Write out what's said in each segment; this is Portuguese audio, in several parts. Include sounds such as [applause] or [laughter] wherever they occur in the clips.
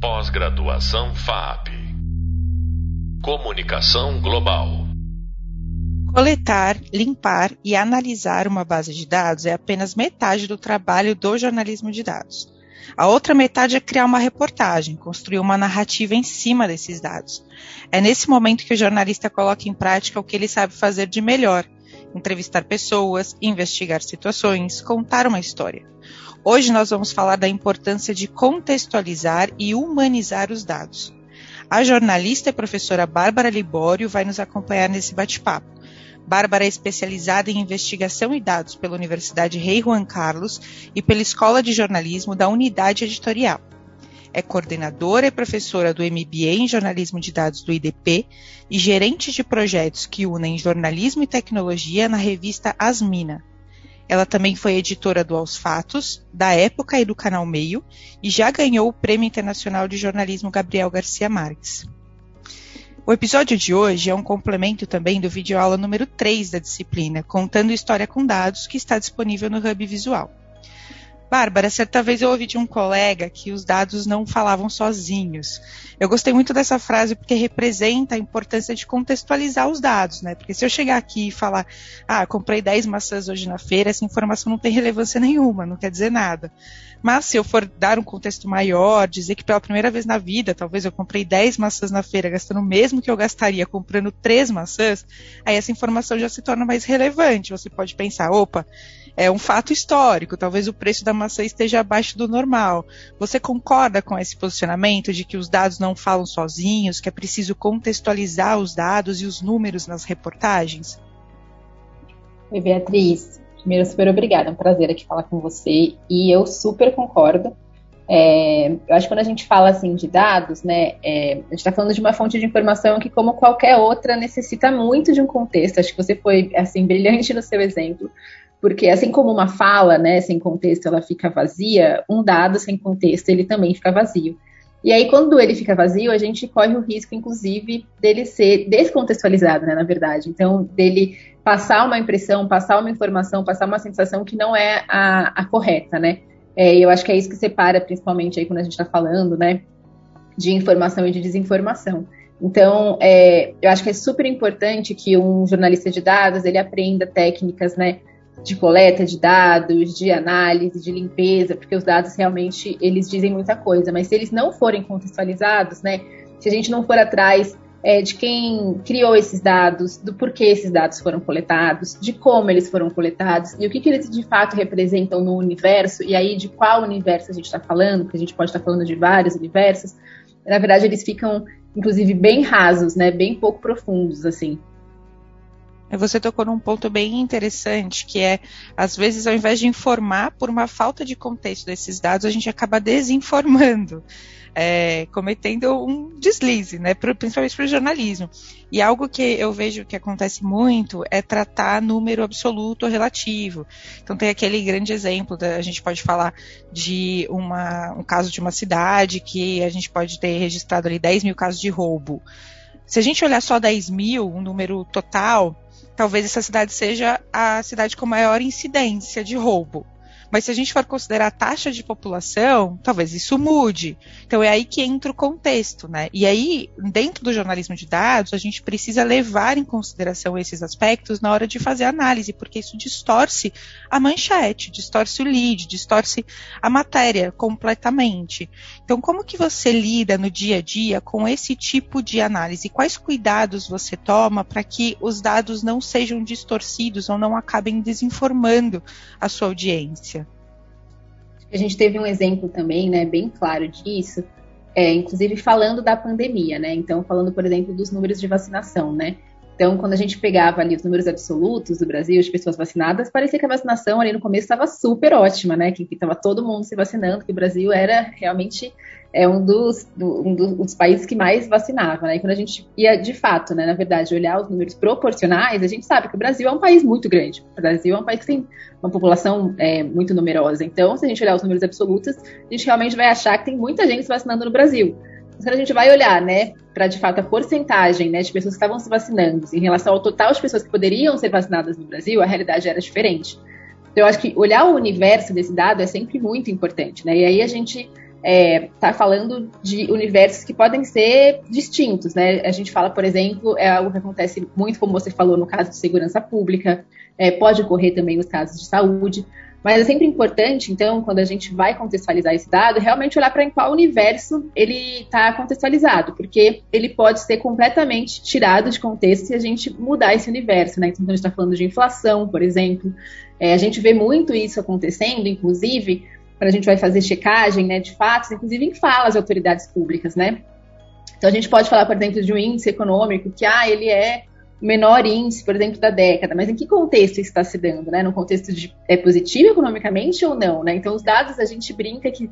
Pós-graduação FAP. Comunicação Global. Coletar, limpar e analisar uma base de dados é apenas metade do trabalho do jornalismo de dados. A outra metade é criar uma reportagem, construir uma narrativa em cima desses dados. É nesse momento que o jornalista coloca em prática o que ele sabe fazer de melhor: entrevistar pessoas, investigar situações, contar uma história. Hoje nós vamos falar da importância de contextualizar e humanizar os dados. A jornalista e professora Bárbara Libório vai nos acompanhar nesse bate-papo. Bárbara é especializada em investigação e dados pela Universidade Rei Juan Carlos e pela Escola de Jornalismo da Unidade Editorial. É coordenadora e professora do MBA em Jornalismo de Dados do IDP e gerente de projetos que unem jornalismo e tecnologia na revista Asmina. Ela também foi editora do Aos Fatos, da Época e do Canal Meio, e já ganhou o Prêmio Internacional de Jornalismo Gabriel Garcia Marques. O episódio de hoje é um complemento também do vídeo aula número 3 da disciplina, contando história com dados, que está disponível no Hub Visual. Bárbara, certa vez eu ouvi de um colega que os dados não falavam sozinhos. Eu gostei muito dessa frase porque representa a importância de contextualizar os dados, né? Porque se eu chegar aqui e falar, ah, comprei 10 maçãs hoje na feira, essa informação não tem relevância nenhuma, não quer dizer nada. Mas se eu for dar um contexto maior, dizer que pela primeira vez na vida, talvez eu comprei 10 maçãs na feira, gastando o mesmo que eu gastaria comprando 3 maçãs, aí essa informação já se torna mais relevante. Você pode pensar, opa, é um fato histórico, talvez o preço da maçã esteja abaixo do normal. Você concorda com esse posicionamento de que os dados não falam sozinhos, que é preciso contextualizar os dados e os números nas reportagens? Oi, Beatriz. Primeiro, super obrigada, é um prazer aqui falar com você e eu super concordo. É, eu acho que quando a gente fala assim de dados, né, é, a gente está falando de uma fonte de informação que, como qualquer outra, necessita muito de um contexto. Acho que você foi assim brilhante no seu exemplo. Porque assim como uma fala, né, sem contexto, ela fica vazia, um dado sem contexto, ele também fica vazio. E aí, quando ele fica vazio, a gente corre o risco, inclusive, dele ser descontextualizado, né, na verdade. Então, dele passar uma impressão, passar uma informação, passar uma sensação que não é a, a correta, né? É, eu acho que é isso que separa, principalmente aí quando a gente está falando, né, de informação e de desinformação. Então, é, eu acho que é super importante que um jornalista de dados ele aprenda técnicas, né, de coleta de dados, de análise, de limpeza, porque os dados realmente eles dizem muita coisa, mas se eles não forem contextualizados, né, se a gente não for atrás é, de quem criou esses dados, do porquê esses dados foram coletados, de como eles foram coletados e o que, que eles de fato representam no universo, e aí de qual universo a gente está falando, porque a gente pode estar tá falando de vários universos, na verdade eles ficam, inclusive, bem rasos, né, bem pouco profundos, assim. Você tocou num ponto bem interessante, que é, às vezes, ao invés de informar por uma falta de contexto desses dados, a gente acaba desinformando, é, cometendo um deslize, né, principalmente para o jornalismo. E algo que eu vejo que acontece muito é tratar número absoluto ou relativo. Então tem aquele grande exemplo, da, a gente pode falar de uma, um caso de uma cidade que a gente pode ter registrado ali 10 mil casos de roubo. Se a gente olhar só 10 mil, um número total, talvez essa cidade seja a cidade com maior incidência de roubo. Mas se a gente for considerar a taxa de população, talvez isso mude. Então é aí que entra o contexto, né? E aí, dentro do jornalismo de dados, a gente precisa levar em consideração esses aspectos na hora de fazer análise, porque isso distorce a manchete, distorce o lead, distorce a matéria completamente. Então, como que você lida no dia a dia com esse tipo de análise? Quais cuidados você toma para que os dados não sejam distorcidos ou não acabem desinformando a sua audiência? A gente teve um exemplo também, né, bem claro disso, é, inclusive falando da pandemia, né? Então, falando, por exemplo, dos números de vacinação, né? Então, quando a gente pegava ali os números absolutos do Brasil de pessoas vacinadas, parecia que a vacinação ali no começo estava super ótima, né? Que estava todo mundo se vacinando, que o Brasil era realmente é um dos, do, um dos países que mais vacinava, né? E quando a gente ia, de fato, né, na verdade, olhar os números proporcionais, a gente sabe que o Brasil é um país muito grande. O Brasil é um país que tem uma população é, muito numerosa. Então, se a gente olhar os números absolutos, a gente realmente vai achar que tem muita gente se vacinando no Brasil. Quando a gente vai olhar, né, para de fato a porcentagem né, de pessoas que estavam se vacinando em relação ao total de pessoas que poderiam ser vacinadas no Brasil, a realidade era diferente. Então, eu acho que olhar o universo desse dado é sempre muito importante, né? E aí a gente é, tá falando de universos que podem ser distintos, né? A gente fala, por exemplo, é algo que acontece muito, como você falou, no caso de segurança pública, é, pode ocorrer também nos casos de saúde, mas é sempre importante, então, quando a gente vai contextualizar esse dado, realmente olhar para em qual universo ele está contextualizado, porque ele pode ser completamente tirado de contexto se a gente mudar esse universo, né? Então, a gente está falando de inflação, por exemplo, é, a gente vê muito isso acontecendo, inclusive, quando a gente vai fazer checagem né, de fatos, inclusive em falas de autoridades públicas, né? Então, a gente pode falar, por exemplo, de um índice econômico que, ah, ele é menor índice, por exemplo, da década, mas em que contexto isso está se dando, né? No contexto de é positivo economicamente ou não, né? Então os dados a gente brinca que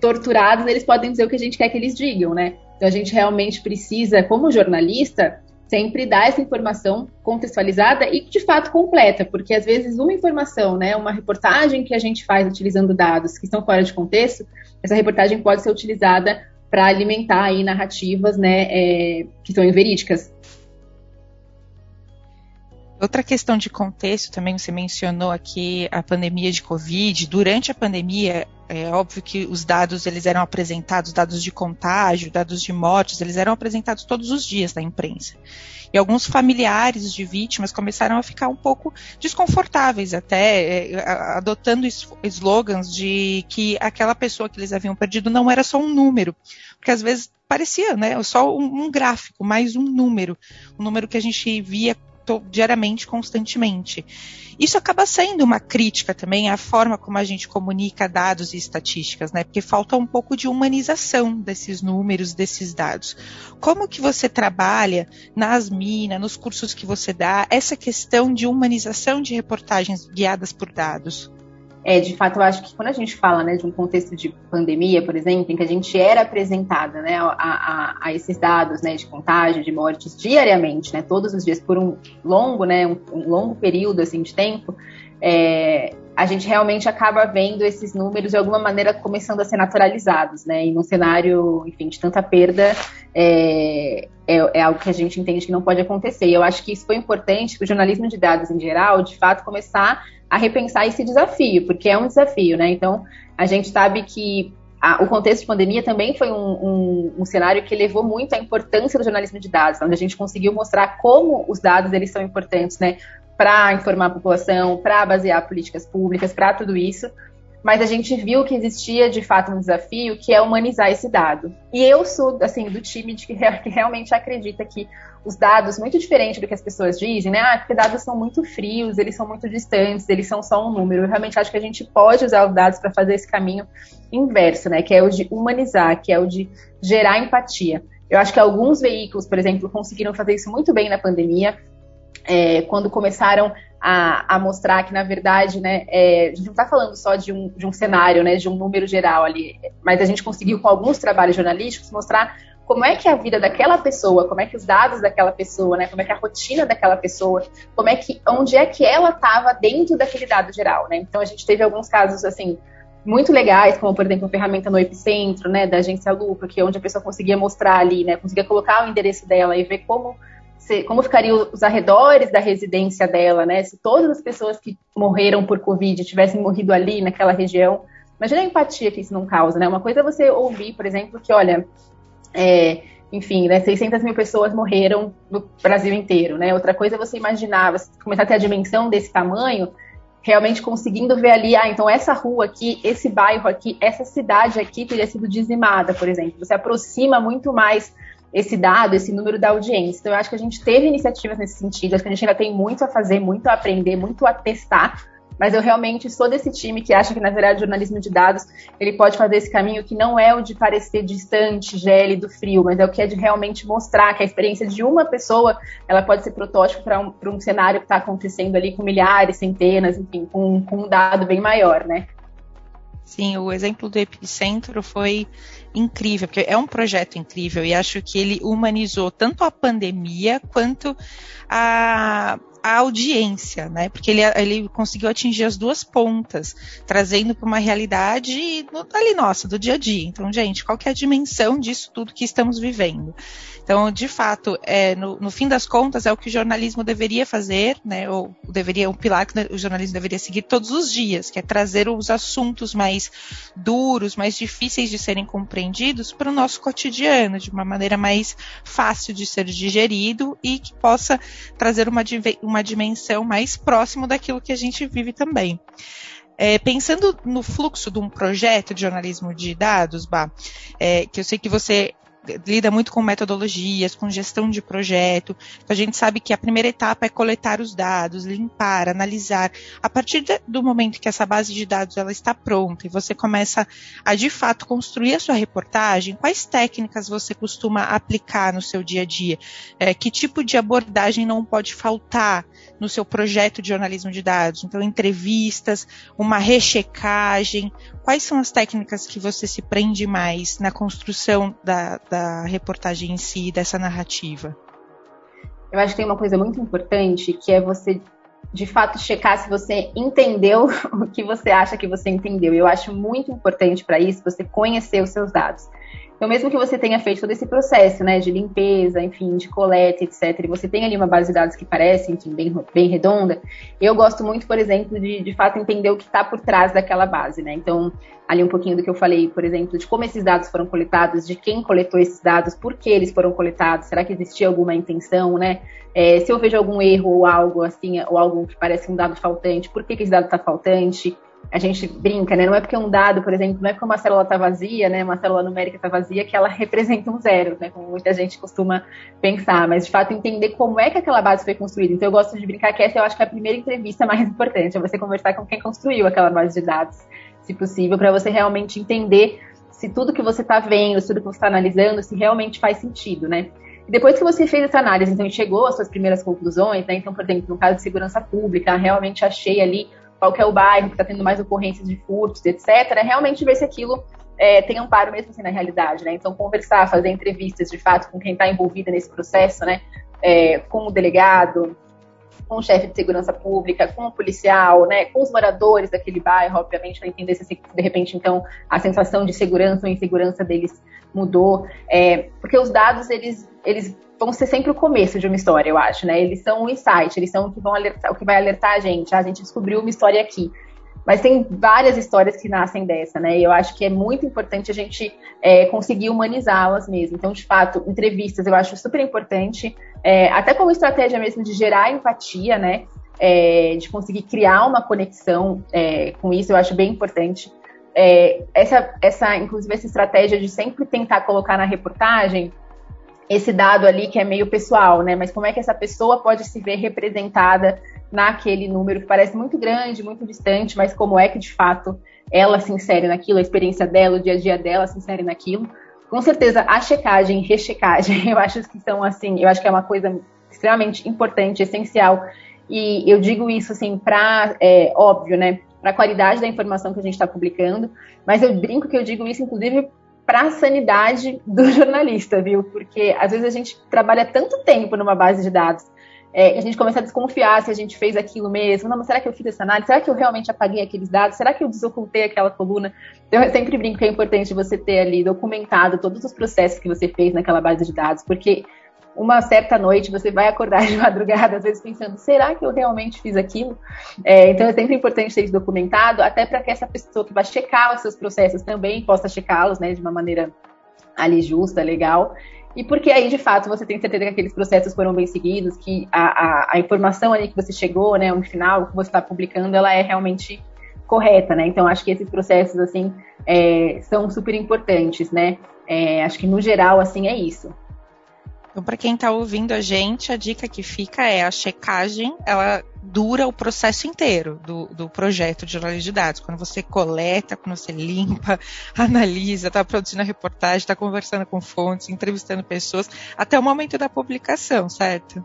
torturados eles podem dizer o que a gente quer que eles digam, né? Então a gente realmente precisa, como jornalista, sempre dar essa informação contextualizada e de fato completa, porque às vezes uma informação, né, uma reportagem que a gente faz utilizando dados que estão fora de contexto, essa reportagem pode ser utilizada para alimentar aí narrativas, né, é, que são inverídicas. Outra questão de contexto também, você mencionou aqui a pandemia de Covid. Durante a pandemia, é óbvio que os dados eles eram apresentados, dados de contágio, dados de mortes, eles eram apresentados todos os dias na imprensa. E alguns familiares de vítimas começaram a ficar um pouco desconfortáveis, até é, adotando slogans de que aquela pessoa que eles haviam perdido não era só um número, porque às vezes parecia, né, só um, um gráfico, mais um número, um número que a gente via diariamente, constantemente. Isso acaba sendo uma crítica também à forma como a gente comunica dados e estatísticas, né? Porque falta um pouco de humanização desses números, desses dados. Como que você trabalha nas minas, nos cursos que você dá, essa questão de humanização de reportagens guiadas por dados? É, de fato, eu acho que quando a gente fala né, de um contexto de pandemia, por exemplo, em que a gente era apresentada né, a, a, a, esses dados né, de contágio, de mortes diariamente, né, todos os dias, por um longo, né, um, um longo período assim, de tempo, é, a gente realmente acaba vendo esses números de alguma maneira começando a ser naturalizados, né? E num cenário, enfim, de tanta perda, é, é, é, algo que a gente entende que não pode acontecer. E eu acho que isso foi importante para o jornalismo de dados em geral, de fato, começar a repensar esse desafio, porque é um desafio, né? Então, a gente sabe que a, o contexto de pandemia também foi um, um, um, cenário que levou muito à importância do jornalismo de dados, onde a gente conseguiu mostrar como os dados eles são importantes, né? Para informar a população, para basear políticas públicas, para tudo isso mas a gente viu que existia de fato um desafio que é humanizar esse dado. E eu sou assim do time de que, realmente acredita que os dados, muito diferente do que as pessoas dizem, né? Ah, porque dados são muito frios, eles são muito distantes, eles são só um número. Eu realmente acho que a gente pode usar os dados para fazer esse caminho inverso, né? Que é o de humanizar, que é o de gerar empatia. Eu acho que alguns veículos, por exemplo, conseguiram fazer isso muito bem na pandemia, é, quando começaram a, a, mostrar que, na verdade, né, é, a gente não está falando só de um, de um cenário, né, de um número geral ali, mas a gente conseguiu, com alguns trabalhos jornalísticos, mostrar como é que é a vida daquela pessoa, como é que os dados daquela pessoa, né, como é que é a rotina daquela pessoa, como é que, onde é que ela estava dentro daquele dado geral, né? Então a gente teve alguns casos assim muito legais, como por exemplo a ferramenta no Epicentro, né, da agência Lupa, que é onde a pessoa conseguia mostrar ali, né, conseguia colocar o endereço dela e ver como como ficariam os arredores da residência dela, né? Se todas as pessoas que morreram por Covid tivessem morrido ali, naquela região. Imagina a empatia que isso não causa, né? Uma coisa é você ouvir, por exemplo, que, olha, é, enfim, né, 600 mil pessoas morreram no Brasil inteiro, né? Outra coisa é você imaginar, você começar a ter a dimensão desse tamanho, realmente conseguindo ver ali, ah, então essa rua aqui, esse bairro aqui, essa cidade aqui teria sido dizimada, por exemplo. Você aproxima muito mais esse dado, esse número da audiência. Então, eu acho que a gente teve iniciativas nesse sentido, acho que a gente ainda tem muito a fazer, muito a aprender, muito a testar, mas eu realmente sou desse time que acha que, na verdade, o jornalismo de dados, ele pode fazer esse caminho que não é o de parecer distante, gélido, frio, mas é o que é de realmente mostrar que a experiência de uma pessoa, ela pode ser protótipo para um, um cenário que está acontecendo ali com milhares, centenas, enfim, com, com um dado bem maior, né? Sim, o exemplo do epicentro foi incrível, porque é um projeto incrível e acho que ele humanizou tanto a pandemia quanto a, a audiência, né? Porque ele, ele conseguiu atingir as duas pontas, trazendo para uma realidade ali nossa, do dia a dia. Então, gente, qual que é a dimensão disso tudo que estamos vivendo? Então, de fato, é, no, no, fim das contas, é o que o jornalismo deveria fazer, né? Ou deveria, um pilar que o jornalismo deveria seguir todos os dias, que é trazer os assuntos mais duros, mais difíceis de serem compreendidos para o nosso cotidiano, de uma maneira mais fácil de ser digerido e que possa trazer uma, uma dimensão mais próximo daquilo que a gente vive também. É, pensando no fluxo de um projeto de jornalismo de dados, Bah, é, que eu sei que você lida muito com metodologias, com gestão de projeto. Então, a gente sabe que a primeira etapa é coletar os dados, limpar, analisar. A partir do momento que essa base de dados ela está pronta e você começa a de fato construir a sua reportagem, quais técnicas você costuma aplicar no seu dia a dia? É, que tipo de abordagem não pode faltar no seu projeto de jornalismo de dados? Então, entrevistas, uma rechecagem. Quais são as técnicas que você se prende mais na construção da, da reportagem em si, dessa narrativa? Eu acho que tem uma coisa muito importante que é você de fato checar se você entendeu [laughs] o que você acha que você entendeu. Eu acho muito importante para isso você conhecer os seus dados. Então, mesmo que você tenha feito todo esse processo, né, de limpeza, enfim, de coleta, etc., e você tem ali uma base de dados que parece, enfim, bem, bem redonda, eu gosto muito, por exemplo, de, de fato entender o que está por trás daquela base, né? Então, ali um pouquinho do que eu falei, por exemplo, de como esses dados foram coletados, de quem coletou esses dados, por que eles foram coletados, será que existia alguma intenção, né? É, se eu vejo algum erro ou algo assim, ou algo que parece um dado faltante, por que, que esse dado está faltante? A gente brinca, né? Não é porque um dado, por exemplo, não é porque uma célula está vazia, né? Uma célula numérica está vazia que ela representa um zero, né? Como muita gente costuma pensar, mas de fato entender como é que aquela base foi construída. Então eu gosto de brincar que essa eu acho que é a primeira entrevista mais importante, é você conversar com quem construiu aquela base de dados, se possível, para você realmente entender se tudo que você está vendo, se tudo que você está analisando, se realmente faz sentido, né? E depois que você fez essa análise, então chegou às suas primeiras conclusões, né? Então, por exemplo, no caso de segurança pública, realmente achei ali qual é o bairro que está tendo mais ocorrências de furtos, etc., realmente ver se aquilo é, tem amparo mesmo assim na realidade, né? Então, conversar, fazer entrevistas de fato com quem está envolvido nesse processo, né? É, com o delegado, com o chefe de segurança pública, com o policial, né? Com os moradores daquele bairro, obviamente, para entender se de repente, então, a sensação de segurança ou insegurança deles mudou. É, porque os dados, eles, eles vão ser sempre o começo de uma história, eu acho, né? Eles são o insight, eles são o que, vão alertar, o que vai alertar a gente. Ah, a gente descobriu uma história aqui. Mas tem várias histórias que nascem dessa, né? E eu acho que é muito importante a gente é, conseguir humanizá-las mesmo. Então, de fato, entrevistas eu acho super importante, é, até como estratégia mesmo de gerar empatia, né? É, de conseguir criar uma conexão é, com isso, eu acho bem importante. É, essa, essa, inclusive, essa estratégia de sempre tentar colocar na reportagem esse dado ali que é meio pessoal, né? Mas como é que essa pessoa pode se ver representada naquele número que parece muito grande, muito distante, mas como é que de fato ela se insere naquilo, a experiência dela, o dia a dia dela se insere naquilo. Com certeza, a checagem, rechecagem, [laughs] eu acho que são assim, eu acho que é uma coisa extremamente importante, essencial. E eu digo isso assim para, é, óbvio, né? Para a qualidade da informação que a gente está publicando, mas eu brinco que eu digo isso, inclusive, para a sanidade do [laughs] jornalista, viu? Porque às vezes a gente trabalha tanto tempo numa base de dados é, a gente começa a desconfiar se a gente fez aquilo mesmo. Não, mas será que eu fiz essa análise? Será que eu realmente apaguei aqueles dados? Será que eu desocultei aquela coluna? Então, eu sempre brinco que é importante você ter ali documentado todos os processos que você fez naquela base de dados, porque uma certa noite você vai acordar de [laughs] madrugada, às vezes pensando, será que eu realmente fiz aquilo? É, então é sempre importante ter isso documentado, até para que essa pessoa que vai checar os seus processos também possa checá-los, né, de uma maneira ali justa, legal. E porque aí, de fato, você tem certeza que aqueles processos foram bem seguidos, que a, a, a informação ali que você chegou, né, no final, que você está publicando, ela é realmente correta, né? Então, acho que esses processos, assim, é, são super importantes, né? É, acho que, no geral, assim, é isso. Então, para quem está ouvindo a gente, a dica que fica é a checagem, ela dura o processo inteiro do, do projeto de jornalismo de dados. Quando você coleta, quando você limpa, [laughs] analisa, está produzindo a reportagem, está conversando com fontes, entrevistando pessoas, até o momento da publicação, certo?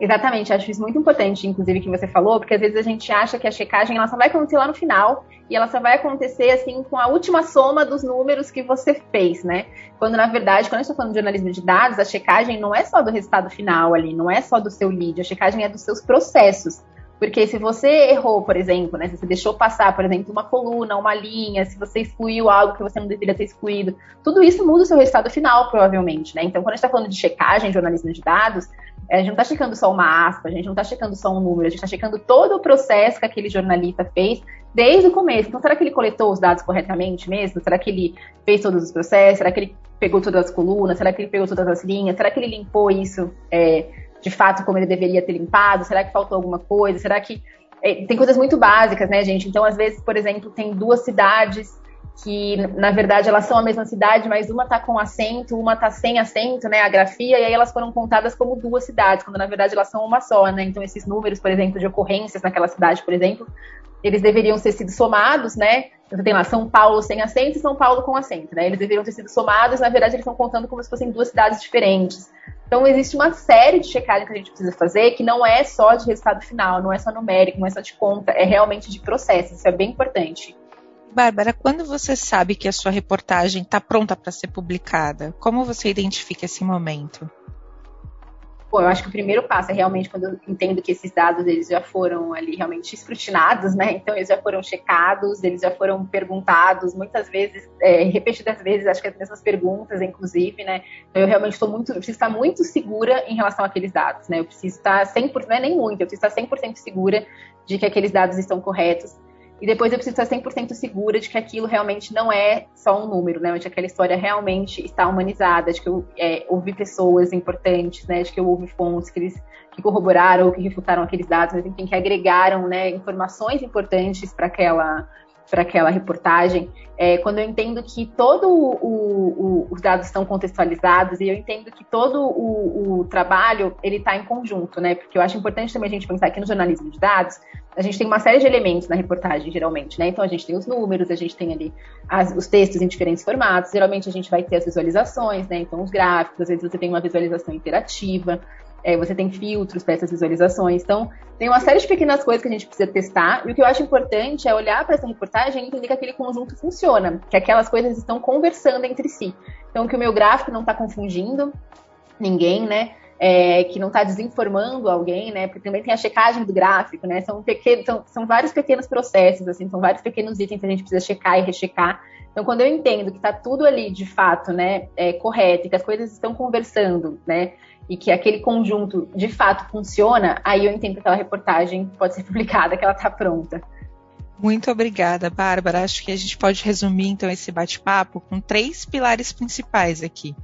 Exatamente, acho isso muito importante, inclusive, que você falou, porque às vezes a gente acha que a checagem ela só vai acontecer lá no final e ela só vai acontecer assim com a última soma dos números que você fez, né? Quando na verdade, quando a gente está falando de jornalismo de dados, a checagem não é só do resultado final ali, não é só do seu lead, a checagem é dos seus processos. Porque se você errou, por exemplo, né, se você deixou passar, por exemplo, uma coluna, uma linha, se você excluiu algo que você não deveria ter excluído, tudo isso muda o seu resultado final, provavelmente, né? Então, quando a gente está falando de checagem, jornalismo de dados, a gente não está checando só uma aspa, a gente não está checando só um número, a gente está checando todo o processo que aquele jornalista fez desde o começo. Então, será que ele coletou os dados corretamente mesmo? Será que ele fez todos os processos? Será que ele pegou todas as colunas? Será que ele pegou todas as linhas? Será que ele limpou isso é, de fato como ele deveria ter limpado? Será que faltou alguma coisa? Será que. É, tem coisas muito básicas, né, gente? Então, às vezes, por exemplo, tem duas cidades que na verdade elas são a mesma cidade, mas uma está com acento, uma está sem acento, né, a grafia, e aí elas foram contadas como duas cidades, quando na verdade elas são uma só, né? Então esses números, por exemplo, de ocorrências naquela cidade, por exemplo, eles deveriam ter sido somados, né? Você tem lá São Paulo sem acento e São Paulo com acento, né? Eles deveriam ter sido somados, na verdade eles estão contando como se fossem duas cidades diferentes. Então existe uma série de checagem que a gente precisa fazer que não é só de resultado final, não é só numérico, não é só de conta, é realmente de processo. Isso é bem importante. Bárbara, quando você sabe que a sua reportagem está pronta para ser publicada, como você identifica esse momento? Bom, eu acho que o primeiro passo é realmente quando eu entendo que esses dados eles já foram ali realmente escrutinados, né? Então eles já foram checados, eles já foram perguntados, muitas vezes, é, repetidas vezes, acho que as mesmas perguntas, inclusive, né? Então eu realmente estou muito, eu preciso estar muito segura em relação àqueles dados, né? Eu preciso estar 100%, não é nem muito, eu preciso estar 100% segura de que aqueles dados estão corretos e depois eu preciso estar 100% segura de que aquilo realmente não é só um número, né? De que aquela história realmente está humanizada, de que eu é, ouvi pessoas importantes, né? De que eu ouvi fontes que eles que corroboraram ou que refutaram aqueles dados, mas enfim, que agregaram né, informações importantes para aquela para aquela reportagem, é, quando eu entendo que todos os dados estão contextualizados e eu entendo que todo o, o trabalho ele está em conjunto, né? Porque eu acho importante também a gente pensar aqui no jornalismo de dados, a gente tem uma série de elementos na reportagem, geralmente, né? Então a gente tem os números, a gente tem ali as, os textos em diferentes formatos, geralmente a gente vai ter as visualizações, né? Então os gráficos, às vezes você tem uma visualização interativa, é, você tem filtros para essas visualizações. Então, tem uma série de pequenas coisas que a gente precisa testar. E o que eu acho importante é olhar para essa reportagem e entender que aquele conjunto funciona, que aquelas coisas estão conversando entre si. Então, que o meu gráfico não está confundindo ninguém, né? É, que não está desinformando alguém, né? Porque também tem a checagem do gráfico, né? São, pequenos, são, são vários pequenos processos, assim, são vários pequenos itens que a gente precisa checar e rechecar. Então, quando eu entendo que está tudo ali de fato, né, é, correto, e que as coisas estão conversando, né, e que aquele conjunto de fato funciona, aí eu entendo que aquela reportagem pode ser [laughs] publicada, que ela está pronta. Muito obrigada, Bárbara. Acho que a gente pode resumir então esse bate-papo com três pilares principais aqui.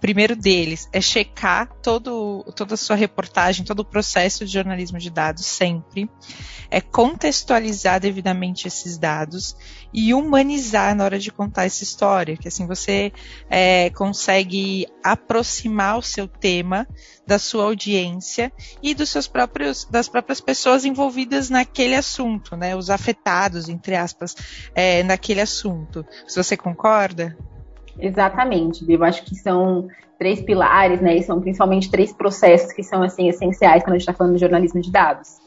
Primeiro deles é checar todo, toda a sua reportagem, todo o processo de jornalismo de dados sempre, é contextualizar devidamente esses dados e humanizar na hora de contar essa história, que assim você é, consegue aproximar o seu tema da sua audiência e dos seus próprios, das próprias pessoas envolvidas naquele assunto, né, os afetados entre aspas é, naquele assunto. Se você concorda? Exatamente, eu acho que são três pilares, né? E são principalmente três processos que são assim essenciais quando a gente está falando de jornalismo de dados.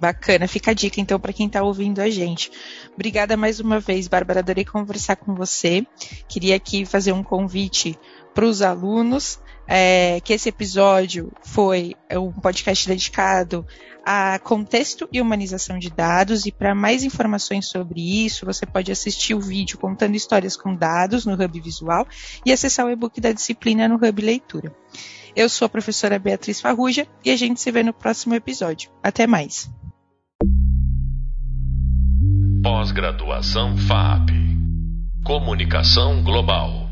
Bacana, fica a dica então para quem está ouvindo a gente. Obrigada mais uma vez, Bárbara, adorei conversar com você. Queria aqui fazer um convite para os alunos, é, que esse episódio foi um podcast dedicado a contexto e humanização de dados. E para mais informações sobre isso, você pode assistir o vídeo contando histórias com dados no Hub Visual e acessar o e-book da disciplina no Hub Leitura. Eu sou a professora Beatriz Farruja e a gente se vê no próximo episódio. Até mais. Pós-graduação FAP Comunicação Global